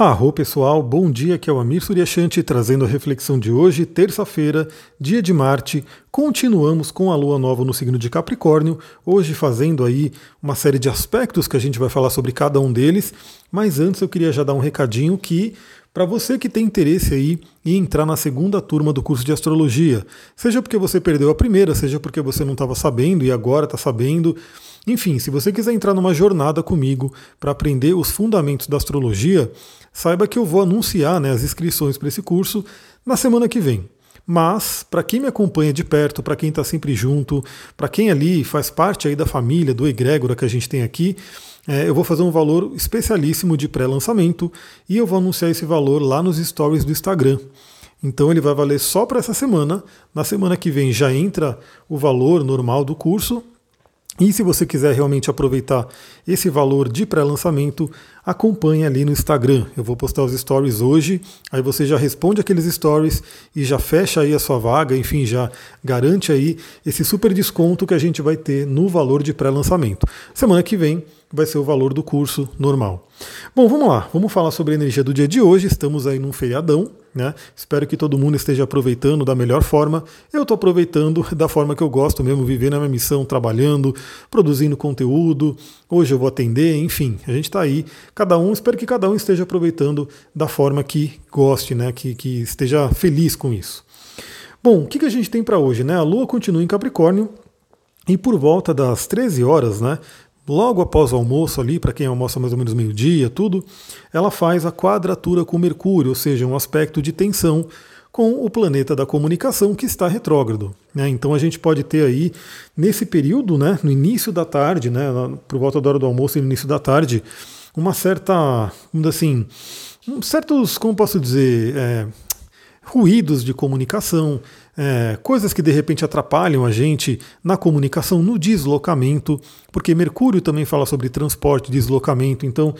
Arro pessoal, bom dia, aqui é o Amir Suryashanti trazendo a reflexão de hoje, terça-feira, dia de Marte. Continuamos com a lua nova no signo de Capricórnio, hoje fazendo aí uma série de aspectos que a gente vai falar sobre cada um deles, mas antes eu queria já dar um recadinho que para você que tem interesse aí em entrar na segunda turma do curso de astrologia, seja porque você perdeu a primeira, seja porque você não estava sabendo e agora está sabendo, enfim, se você quiser entrar numa jornada comigo para aprender os fundamentos da astrologia, saiba que eu vou anunciar né, as inscrições para esse curso na semana que vem. Mas, para quem me acompanha de perto, para quem está sempre junto, para quem ali faz parte aí da família, do egrégora que a gente tem aqui, é, eu vou fazer um valor especialíssimo de pré-lançamento e eu vou anunciar esse valor lá nos stories do Instagram. Então ele vai valer só para essa semana. Na semana que vem já entra o valor normal do curso e se você quiser realmente aproveitar esse valor de pré-lançamento, acompanhe ali no Instagram. Eu vou postar os stories hoje, aí você já responde aqueles stories e já fecha aí a sua vaga, enfim, já garante aí esse super desconto que a gente vai ter no valor de pré-lançamento. Semana que vem vai ser o valor do curso normal. Bom, vamos lá, vamos falar sobre a energia do dia de hoje. Estamos aí num feriadão, né? Espero que todo mundo esteja aproveitando da melhor forma. Eu estou aproveitando da forma que eu gosto mesmo, vivendo a minha missão, trabalhando, produzindo conteúdo. Hoje eu vou atender, enfim, a gente está aí. Cada um, espero que cada um esteja aproveitando da forma que goste, né? Que, que esteja feliz com isso. Bom, o que, que a gente tem para hoje, né? A Lua continua em Capricórnio. E por volta das 13 horas, né, logo após o almoço ali, para quem almoça mais ou menos meio-dia, tudo, ela faz a quadratura com Mercúrio, ou seja, um aspecto de tensão com o planeta da comunicação que está retrógrado. Né? Então a gente pode ter aí, nesse período, né, no início da tarde, né, por volta da hora do almoço e no início da tarde, uma certa, vamos assim, certos, como posso dizer, é, ruídos de comunicação, é, coisas que de repente atrapalham a gente na comunicação, no deslocamento, porque Mercúrio também fala sobre transporte, deslocamento, então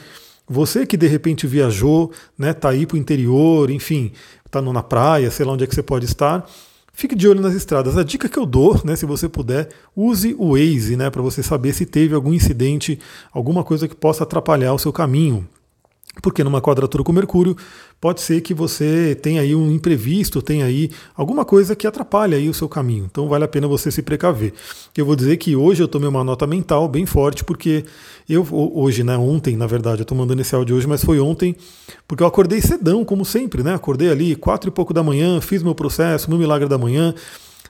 você que de repente viajou, né, tá aí para o interior, enfim, está na praia, sei lá onde é que você pode estar, fique de olho nas estradas. A dica que eu dou, né, se você puder, use o Waze, né, para você saber se teve algum incidente, alguma coisa que possa atrapalhar o seu caminho. Porque numa quadratura com Mercúrio, pode ser que você tenha aí um imprevisto, tenha aí alguma coisa que atrapalhe aí o seu caminho. Então vale a pena você se precaver. Eu vou dizer que hoje eu tomei uma nota mental bem forte, porque eu, hoje, né, ontem, na verdade, eu estou mandando esse áudio hoje, mas foi ontem, porque eu acordei cedão, como sempre, né? Acordei ali quatro e pouco da manhã, fiz meu processo, meu milagre da manhã,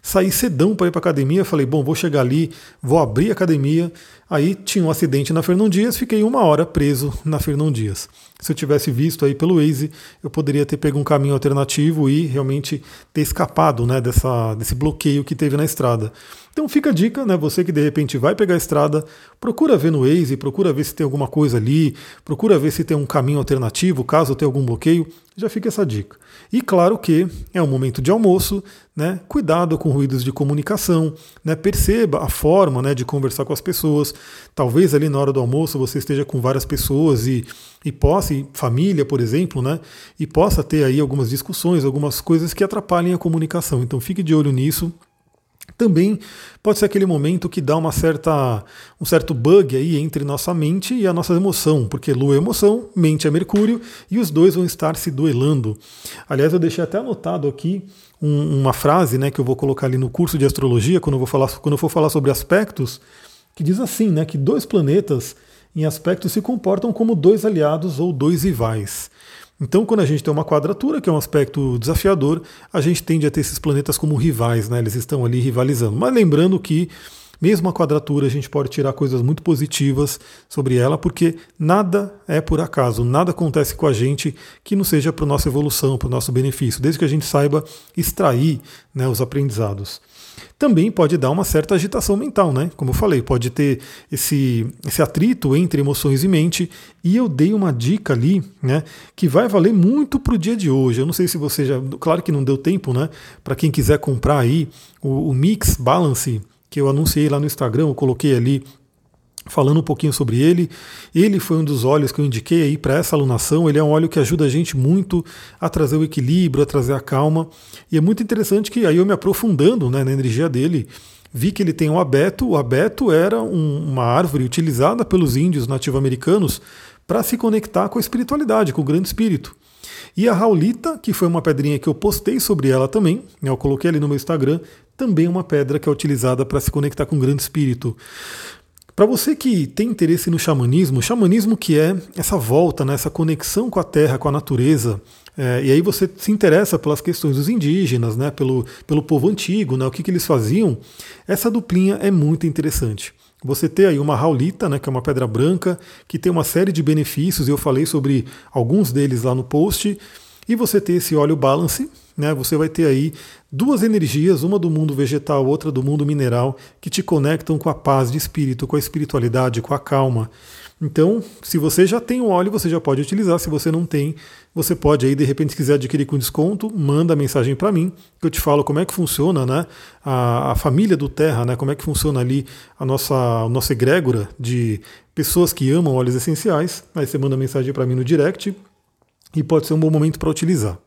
saí cedão para ir para academia, falei, bom, vou chegar ali, vou abrir a academia. Aí tinha um acidente na Fernão Dias, fiquei uma hora preso na Fernão Dias. Se eu tivesse visto aí pelo Waze, eu poderia ter pego um caminho alternativo e realmente ter escapado né, dessa, desse bloqueio que teve na estrada. Então fica a dica, né? Você que de repente vai pegar a estrada, procura ver no Waze, procura ver se tem alguma coisa ali, procura ver se tem um caminho alternativo, caso tenha algum bloqueio, já fica essa dica. E claro que é um momento de almoço, né? Cuidado com ruídos de comunicação, né? Perceba a forma né, de conversar com as pessoas. Talvez ali na hora do almoço você esteja com várias pessoas e, e possa, e família, por exemplo, né? E possa ter aí algumas discussões, algumas coisas que atrapalhem a comunicação. Então fique de olho nisso também pode ser aquele momento que dá uma certa, um certo bug aí entre nossa mente e a nossa emoção, porque Lua é emoção, mente é Mercúrio, e os dois vão estar se duelando. Aliás, eu deixei até anotado aqui um, uma frase né, que eu vou colocar ali no curso de astrologia, quando eu, vou falar, quando eu for falar sobre aspectos, que diz assim, né, que dois planetas em aspectos se comportam como dois aliados ou dois rivais. Então, quando a gente tem uma quadratura, que é um aspecto desafiador, a gente tende a ter esses planetas como rivais, né? Eles estão ali rivalizando. Mas lembrando que mesmo a quadratura, a gente pode tirar coisas muito positivas sobre ela, porque nada é por acaso, nada acontece com a gente que não seja para nossa evolução, para o nosso benefício, desde que a gente saiba extrair né, os aprendizados também pode dar uma certa agitação mental, né? Como eu falei, pode ter esse, esse atrito entre emoções e mente. E eu dei uma dica ali, né? Que vai valer muito para o dia de hoje. Eu não sei se você já. Claro que não deu tempo, né? Para quem quiser comprar aí o, o Mix Balance, que eu anunciei lá no Instagram, eu coloquei ali falando um pouquinho sobre ele. Ele foi um dos óleos que eu indiquei aí para essa alunação. Ele é um óleo que ajuda a gente muito a trazer o equilíbrio, a trazer a calma. E é muito interessante que aí eu me aprofundando né, na energia dele, vi que ele tem um abeto. O abeto era um, uma árvore utilizada pelos índios nativo-americanos para se conectar com a espiritualidade, com o grande espírito. E a Raulita, que foi uma pedrinha que eu postei sobre ela também, né, eu coloquei ali no meu Instagram, também é uma pedra que é utilizada para se conectar com o grande espírito. Para você que tem interesse no xamanismo, xamanismo que é essa volta, né, essa conexão com a terra, com a natureza, é, e aí você se interessa pelas questões dos indígenas, né, pelo, pelo povo antigo, né, o que, que eles faziam, essa duplinha é muito interessante. Você ter aí uma raulita, né, que é uma pedra branca, que tem uma série de benefícios, eu falei sobre alguns deles lá no post, e você ter esse óleo balance, né, você vai ter aí duas energias, uma do mundo vegetal, outra do mundo mineral, que te conectam com a paz de espírito, com a espiritualidade, com a calma. Então, se você já tem o óleo, você já pode utilizar. Se você não tem, você pode aí, de repente, se quiser adquirir com desconto, manda mensagem para mim, que eu te falo como é que funciona né, a, a, família do Terra, né, como é que funciona ali a nossa, a nossa egrégora de pessoas que amam óleos essenciais. Aí você manda mensagem para mim no direct e pode ser um bom momento para utilizar.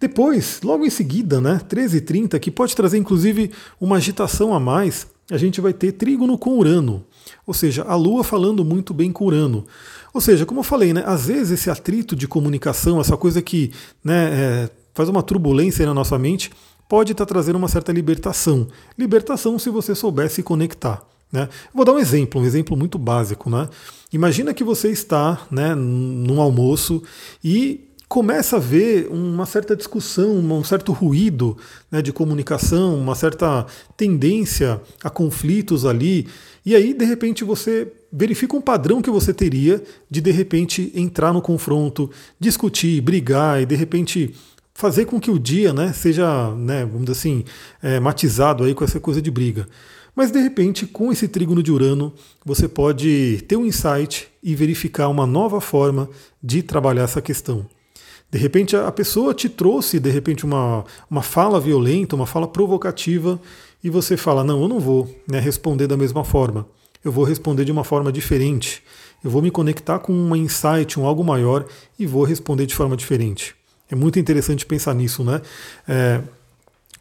Depois, logo em seguida, né, 13h30, que pode trazer inclusive uma agitação a mais, a gente vai ter trígono com Urano. Ou seja, a Lua falando muito bem com Urano. Ou seja, como eu falei, né, às vezes esse atrito de comunicação, essa coisa que né, é, faz uma turbulência na nossa mente, pode estar tá trazendo uma certa libertação. Libertação se você souber se conectar. Né? Vou dar um exemplo, um exemplo muito básico. Né? Imagina que você está né, num almoço e começa a ver uma certa discussão, um certo ruído né, de comunicação, uma certa tendência a conflitos ali, e aí de repente você verifica um padrão que você teria de de repente entrar no confronto, discutir, brigar e de repente fazer com que o dia né, seja, né, vamos dizer assim, é, matizado aí com essa coisa de briga. Mas de repente, com esse trígono de Urano, você pode ter um insight e verificar uma nova forma de trabalhar essa questão. De repente a pessoa te trouxe, de repente, uma, uma fala violenta, uma fala provocativa, e você fala, não, eu não vou né, responder da mesma forma. Eu vou responder de uma forma diferente. Eu vou me conectar com um insight, um algo maior, e vou responder de forma diferente. É muito interessante pensar nisso, né? É,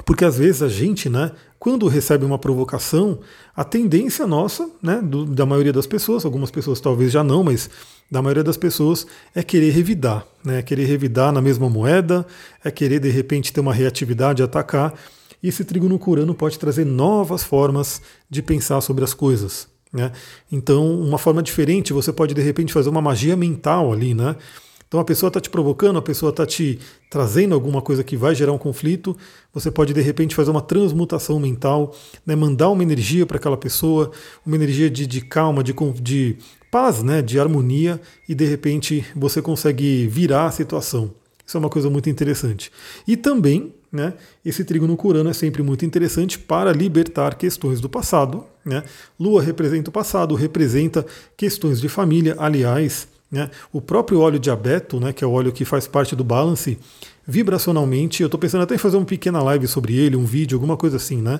porque às vezes a gente, né, quando recebe uma provocação, a tendência nossa, né, do, da maioria das pessoas, algumas pessoas talvez já não, mas da maioria das pessoas é querer revidar, né, é querer revidar na mesma moeda, é querer de repente ter uma reatividade, atacar. E esse trigo curano pode trazer novas formas de pensar sobre as coisas. Né? Então, uma forma diferente, você pode de repente fazer uma magia mental ali, né? Então a pessoa está te provocando, a pessoa está te trazendo alguma coisa que vai gerar um conflito. Você pode de repente fazer uma transmutação mental, né, mandar uma energia para aquela pessoa, uma energia de, de calma, de, de paz, né, de harmonia, e de repente você consegue virar a situação. Isso é uma coisa muito interessante. E também, né, esse trigo no Curano é sempre muito interessante para libertar questões do passado. Né? Lua representa o passado, representa questões de família. Aliás, né? O próprio óleo de abeto, né, que é o óleo que faz parte do balance, vibracionalmente, eu estou pensando até em fazer uma pequena live sobre ele, um vídeo, alguma coisa assim, né?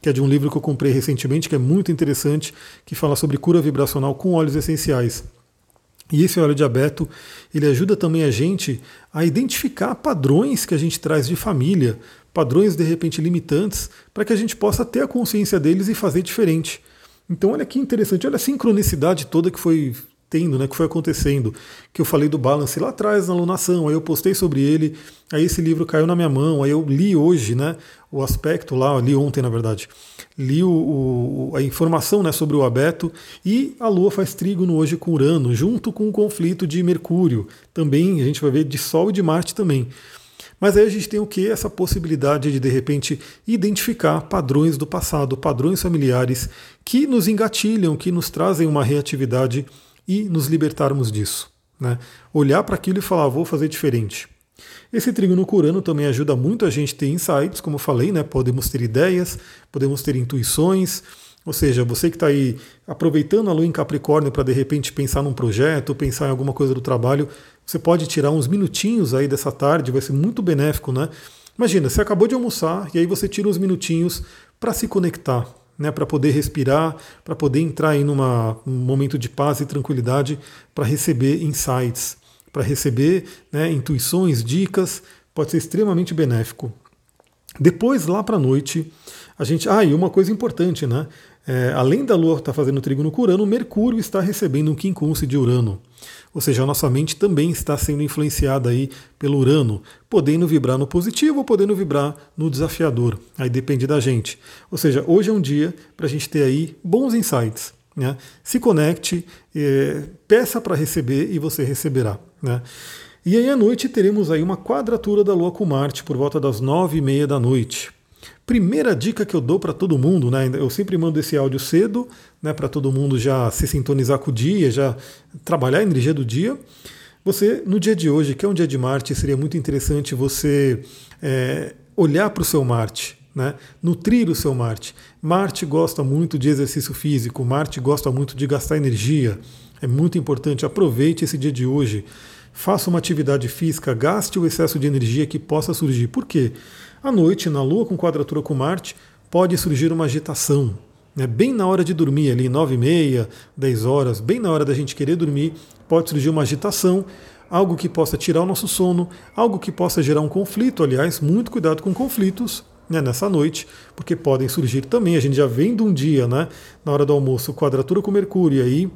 Que é de um livro que eu comprei recentemente, que é muito interessante, que fala sobre cura vibracional com óleos essenciais. E esse óleo de abeto, ele ajuda também a gente a identificar padrões que a gente traz de família, padrões de repente limitantes, para que a gente possa ter a consciência deles e fazer diferente. Então, olha que interessante, olha a sincronicidade toda que foi tendo, né, que foi acontecendo, que eu falei do balance lá atrás na alunação, aí eu postei sobre ele, aí esse livro caiu na minha mão, aí eu li hoje, né, o aspecto lá, li ontem na verdade, li o, o, a informação né, sobre o abeto e a Lua faz trígono hoje com Urano, junto com o conflito de Mercúrio, também a gente vai ver de Sol e de Marte também. Mas aí a gente tem o que? Essa possibilidade de, de repente, identificar padrões do passado, padrões familiares que nos engatilham, que nos trazem uma reatividade e nos libertarmos disso. Né? Olhar para aquilo e falar, vou fazer diferente. Esse trígono curano também ajuda muito a gente a ter insights, como eu falei, né? podemos ter ideias, podemos ter intuições, ou seja, você que está aí aproveitando a lua em Capricórnio para de repente pensar num projeto, pensar em alguma coisa do trabalho, você pode tirar uns minutinhos aí dessa tarde, vai ser muito benéfico, né? Imagina, você acabou de almoçar e aí você tira uns minutinhos para se conectar, né, para poder respirar, para poder entrar em numa, um momento de paz e tranquilidade, para receber insights, para receber né, intuições, dicas, pode ser extremamente benéfico. Depois, lá para a noite, a gente. Ah, e uma coisa importante, né? É, além da Lua estar tá fazendo trigo no Urano, Mercúrio está recebendo um quincunce de Urano. Ou seja, a nossa mente também está sendo influenciada aí pelo Urano, podendo vibrar no positivo ou podendo vibrar no desafiador. Aí depende da gente. Ou seja, hoje é um dia para a gente ter aí bons insights. Né? Se conecte, é, peça para receber e você receberá. Né? E aí à noite teremos aí uma quadratura da Lua com Marte por volta das nove e meia da noite. Primeira dica que eu dou para todo mundo, né? Eu sempre mando esse áudio cedo, né? Para todo mundo já se sintonizar com o dia, já trabalhar a energia do dia. Você, no dia de hoje, que é um dia de Marte, seria muito interessante você é, olhar para o seu Marte, né? nutrir o seu Marte. Marte gosta muito de exercício físico, Marte gosta muito de gastar energia. É muito importante, aproveite esse dia de hoje. Faça uma atividade física, gaste o excesso de energia que possa surgir. Por quê? À noite, na Lua com quadratura com Marte, pode surgir uma agitação. Né? Bem na hora de dormir, ali, 9 e meia, 10 horas, bem na hora da gente querer dormir, pode surgir uma agitação, algo que possa tirar o nosso sono, algo que possa gerar um conflito. Aliás, muito cuidado com conflitos né, nessa noite, porque podem surgir também. A gente já vem de um dia, né, na hora do almoço, quadratura com Mercúrio, e aí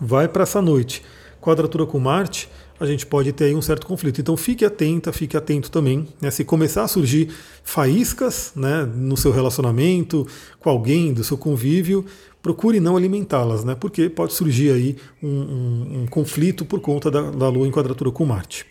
vai para essa noite, quadratura com Marte a gente pode ter aí um certo conflito. Então fique atenta, fique atento também. Né? Se começar a surgir faíscas né, no seu relacionamento, com alguém, do seu convívio, procure não alimentá-las, né? porque pode surgir aí um, um, um conflito por conta da, da Lua em quadratura com Marte.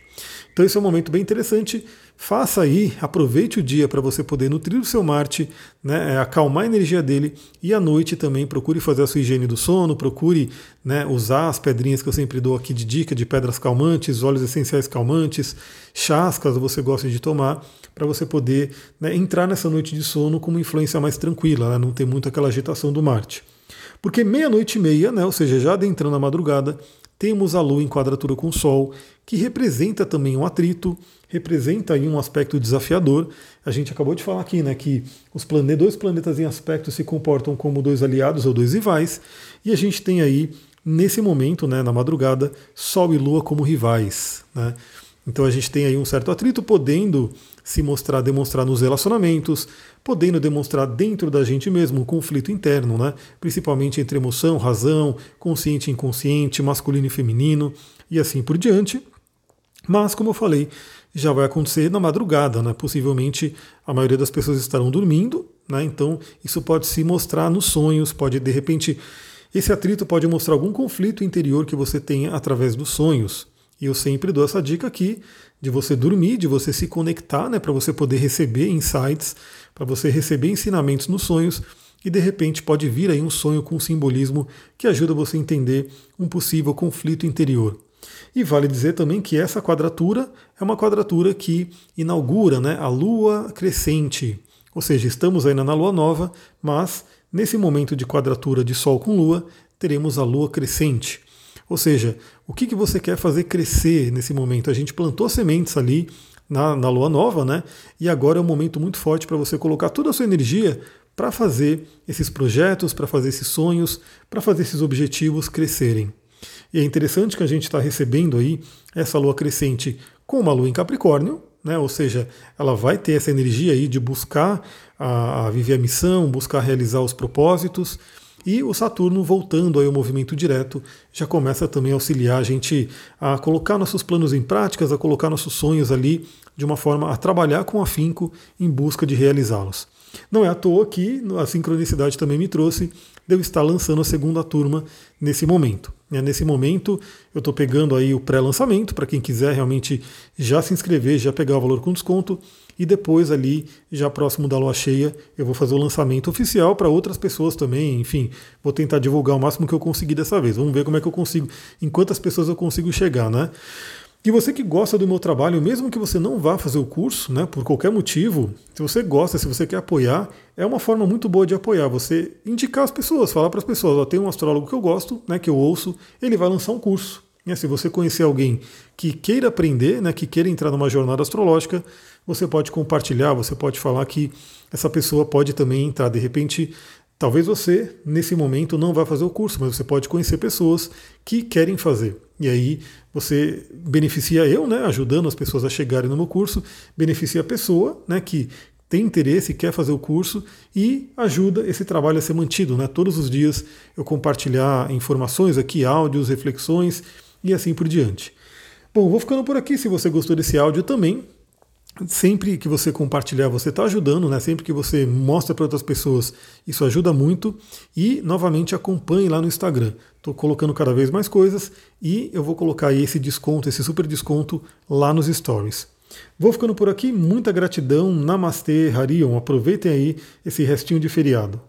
Então esse é um momento bem interessante. Faça aí, aproveite o dia para você poder nutrir o seu Marte, né, é, acalmar a energia dele e à noite também procure fazer a sua higiene do sono, procure né, usar as pedrinhas que eu sempre dou aqui de dica de pedras calmantes, óleos essenciais calmantes, chás, caso você goste de tomar, para você poder né, entrar nessa noite de sono com uma influência mais tranquila, né, não ter muito aquela agitação do Marte. Porque meia-noite e meia, né, ou seja, já adentrando a madrugada, temos a Lua em quadratura com o Sol, que representa também um atrito, representa aí um aspecto desafiador. A gente acabou de falar aqui, né, que os planetas, dois planetas em aspecto se comportam como dois aliados ou dois rivais, e a gente tem aí nesse momento, né, na madrugada, Sol e Lua como rivais, né? Então a gente tem aí um certo atrito podendo se mostrar, demonstrar nos relacionamentos, podendo demonstrar dentro da gente mesmo um conflito interno, né? principalmente entre emoção, razão, consciente e inconsciente, masculino e feminino e assim por diante. Mas, como eu falei, já vai acontecer na madrugada, né? possivelmente a maioria das pessoas estarão dormindo, né? então isso pode se mostrar nos sonhos, pode de repente. Esse atrito pode mostrar algum conflito interior que você tenha através dos sonhos. E eu sempre dou essa dica aqui de você dormir, de você se conectar, né, para você poder receber insights, para você receber ensinamentos nos sonhos e de repente pode vir aí um sonho com simbolismo que ajuda você a entender um possível conflito interior. E vale dizer também que essa quadratura é uma quadratura que inaugura né, a lua crescente. Ou seja, estamos ainda na lua nova, mas nesse momento de quadratura de Sol com Lua, teremos a lua crescente. Ou seja, o que, que você quer fazer crescer nesse momento? A gente plantou sementes ali na, na lua nova, né? E agora é um momento muito forte para você colocar toda a sua energia para fazer esses projetos, para fazer esses sonhos, para fazer esses objetivos crescerem. E é interessante que a gente está recebendo aí essa lua crescente com uma lua em Capricórnio, né? ou seja, ela vai ter essa energia aí de buscar a, a viver a missão, buscar realizar os propósitos. E o Saturno voltando aí ao movimento direto já começa também a auxiliar a gente a colocar nossos planos em práticas, a colocar nossos sonhos ali de uma forma a trabalhar com afinco em busca de realizá-los. Não é à toa que a sincronicidade também me trouxe de eu estar lançando a segunda turma nesse momento. Né, nesse momento, eu estou pegando aí o pré-lançamento para quem quiser realmente já se inscrever, já pegar o valor com desconto. E depois, ali, já próximo da lua cheia, eu vou fazer o lançamento oficial para outras pessoas também. Enfim, vou tentar divulgar o máximo que eu conseguir dessa vez. Vamos ver como é que eu consigo, em quantas pessoas eu consigo chegar, né? E você que gosta do meu trabalho, mesmo que você não vá fazer o curso, né, por qualquer motivo, se você gosta, se você quer apoiar, é uma forma muito boa de apoiar. Você indicar as pessoas, falar para as pessoas: ó, tem um astrólogo que eu gosto, né, que eu ouço, ele vai lançar um curso. Né, se você conhecer alguém que queira aprender, né, que queira entrar numa jornada astrológica, você pode compartilhar, você pode falar que essa pessoa pode também entrar. De repente, Talvez você, nesse momento, não vá fazer o curso, mas você pode conhecer pessoas que querem fazer. E aí você beneficia eu, né, ajudando as pessoas a chegarem no meu curso, beneficia a pessoa né, que tem interesse, quer fazer o curso e ajuda esse trabalho a ser mantido. Né? Todos os dias eu compartilhar informações aqui, áudios, reflexões e assim por diante. Bom, vou ficando por aqui. Se você gostou desse áudio também, sempre que você compartilhar, você está ajudando, né? Sempre que você mostra para outras pessoas, isso ajuda muito. E novamente acompanhe lá no Instagram. Estou colocando cada vez mais coisas e eu vou colocar esse desconto, esse super desconto lá nos stories. Vou ficando por aqui, muita gratidão, Namastê, Harion, aproveitem aí esse restinho de feriado.